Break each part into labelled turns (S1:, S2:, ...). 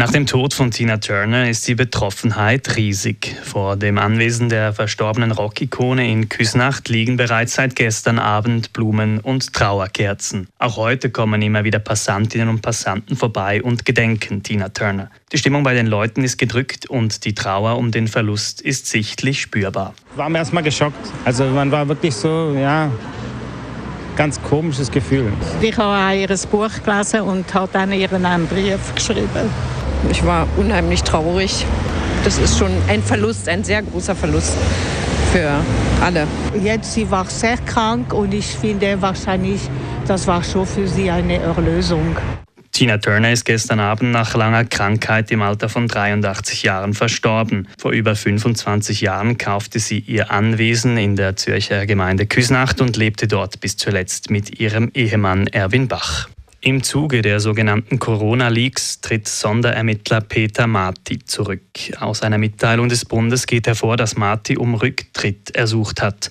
S1: Nach dem Tod von Tina Turner ist die Betroffenheit riesig. Vor dem Anwesen der verstorbenen Rockikone in Küsnacht liegen bereits seit gestern Abend Blumen und Trauerkerzen. Auch heute kommen immer wieder Passantinnen und Passanten vorbei und gedenken Tina Turner. Die Stimmung bei den Leuten ist gedrückt und die Trauer um den Verlust ist sichtlich spürbar.
S2: War mir erstmal geschockt. Also man war wirklich so, ja, ganz komisches Gefühl.
S3: Ich habe ihr Buch gelesen und habe dann ihren einen Brief geschrieben.
S4: Ich war unheimlich traurig. Das ist schon ein Verlust, ein sehr großer Verlust für alle.
S3: Jetzt sie war sehr krank und ich finde wahrscheinlich, das war schon für sie eine Erlösung.
S1: Tina Turner ist gestern Abend nach langer Krankheit im Alter von 83 Jahren verstorben. Vor über 25 Jahren kaufte sie ihr Anwesen in der Zürcher Gemeinde Küsnacht und lebte dort bis zuletzt mit ihrem Ehemann Erwin Bach. Im Zuge der sogenannten Corona-Leaks tritt Sonderermittler Peter Marti zurück. Aus einer Mitteilung des Bundes geht hervor, dass Marti um Rücktritt ersucht hat.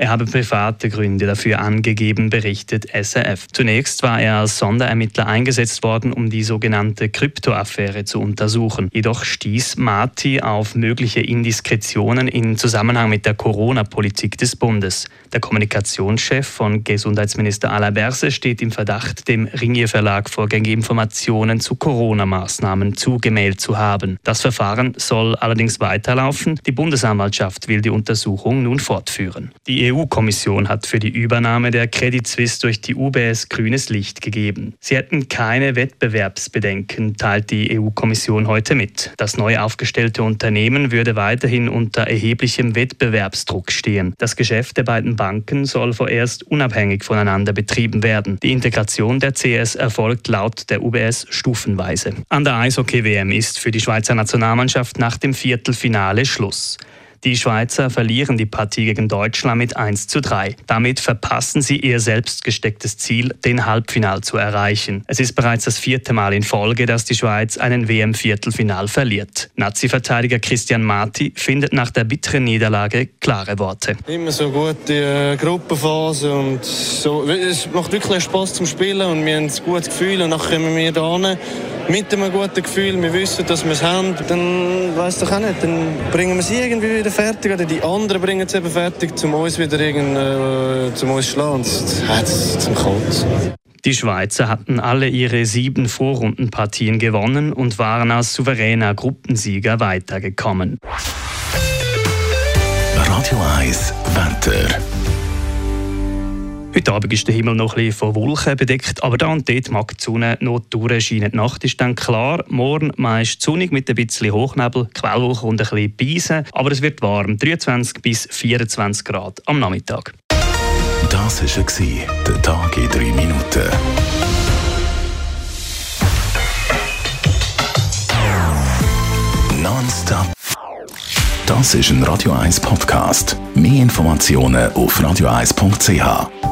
S1: Er habe private Gründe dafür angegeben, berichtet SRF. Zunächst war er als Sonderermittler eingesetzt worden, um die sogenannte Kryptoaffäre zu untersuchen. Jedoch stieß Marti auf mögliche Indiskretionen in Zusammenhang mit der Corona-Politik des Bundes. Der Kommunikationschef von Gesundheitsminister Alain Berse steht im Verdacht, dem Ringier Verlag vorgängige Informationen zu Corona-Maßnahmen zugemeldet zu haben. Das Verfahren soll allerdings weiterlaufen. Die Bundesanwaltschaft will die Untersuchung nun fortführen. Die EU-Kommission hat für die Übernahme der Credit Suisse durch die UBS grünes Licht gegeben. Sie hätten keine Wettbewerbsbedenken, teilt die EU-Kommission heute mit. Das neu aufgestellte Unternehmen würde weiterhin unter erheblichem Wettbewerbsdruck stehen. Das Geschäft der beiden Banken soll vorerst unabhängig voneinander betrieben werden. Die Integration der CS erfolgt laut der UBS stufenweise. An der Eishockey-WM ist für die Schweizer Nationalmannschaft nach dem Viertelfinale Schluss. Die Schweizer verlieren die Partie gegen Deutschland mit 1 zu 3. Damit verpassen sie ihr selbst gestecktes Ziel, den Halbfinal zu erreichen. Es ist bereits das vierte Mal in Folge, dass die Schweiz einen WM-Viertelfinal verliert. Nazi-Verteidiger Christian Marti findet nach der bitteren Niederlage klare Worte.
S5: Immer so gut die äh, Gruppenphase und so. Es macht wirklich Spaß zum Spielen und wir haben ein gutes Gefühl und dann kommen wir da mit einem guten Gefühl, wir wissen, dass wir es haben, dann weiß doch auch nicht, dann bringen wir sie irgendwie wieder fertig oder die anderen bringen es eben fertig, um uns wieder irgend, äh, zum uns zu schlagen. Das hat zum Kotzen.
S1: Die Schweizer hatten alle ihre sieben Vorrundenpartien gewonnen und waren als souveräner Gruppensieger weitergekommen.
S6: Radio 1 Wetter.
S1: Heute Abend ist der Himmel noch ein bisschen von Wolken bedeckt, aber da und dort mag die Sonne noch durchscheinen. Die Nacht ist dann klar, morgen meist sonnig mit ein bisschen Hochnebel, Quellwolken und ein bisschen Beisen, aber es wird warm, 23 bis 24 Grad am Nachmittag.
S6: Das war der Tag in 3 Minuten. Nonstop. Das ist ein Radio 1 Podcast. Mehr Informationen auf radio1.ch.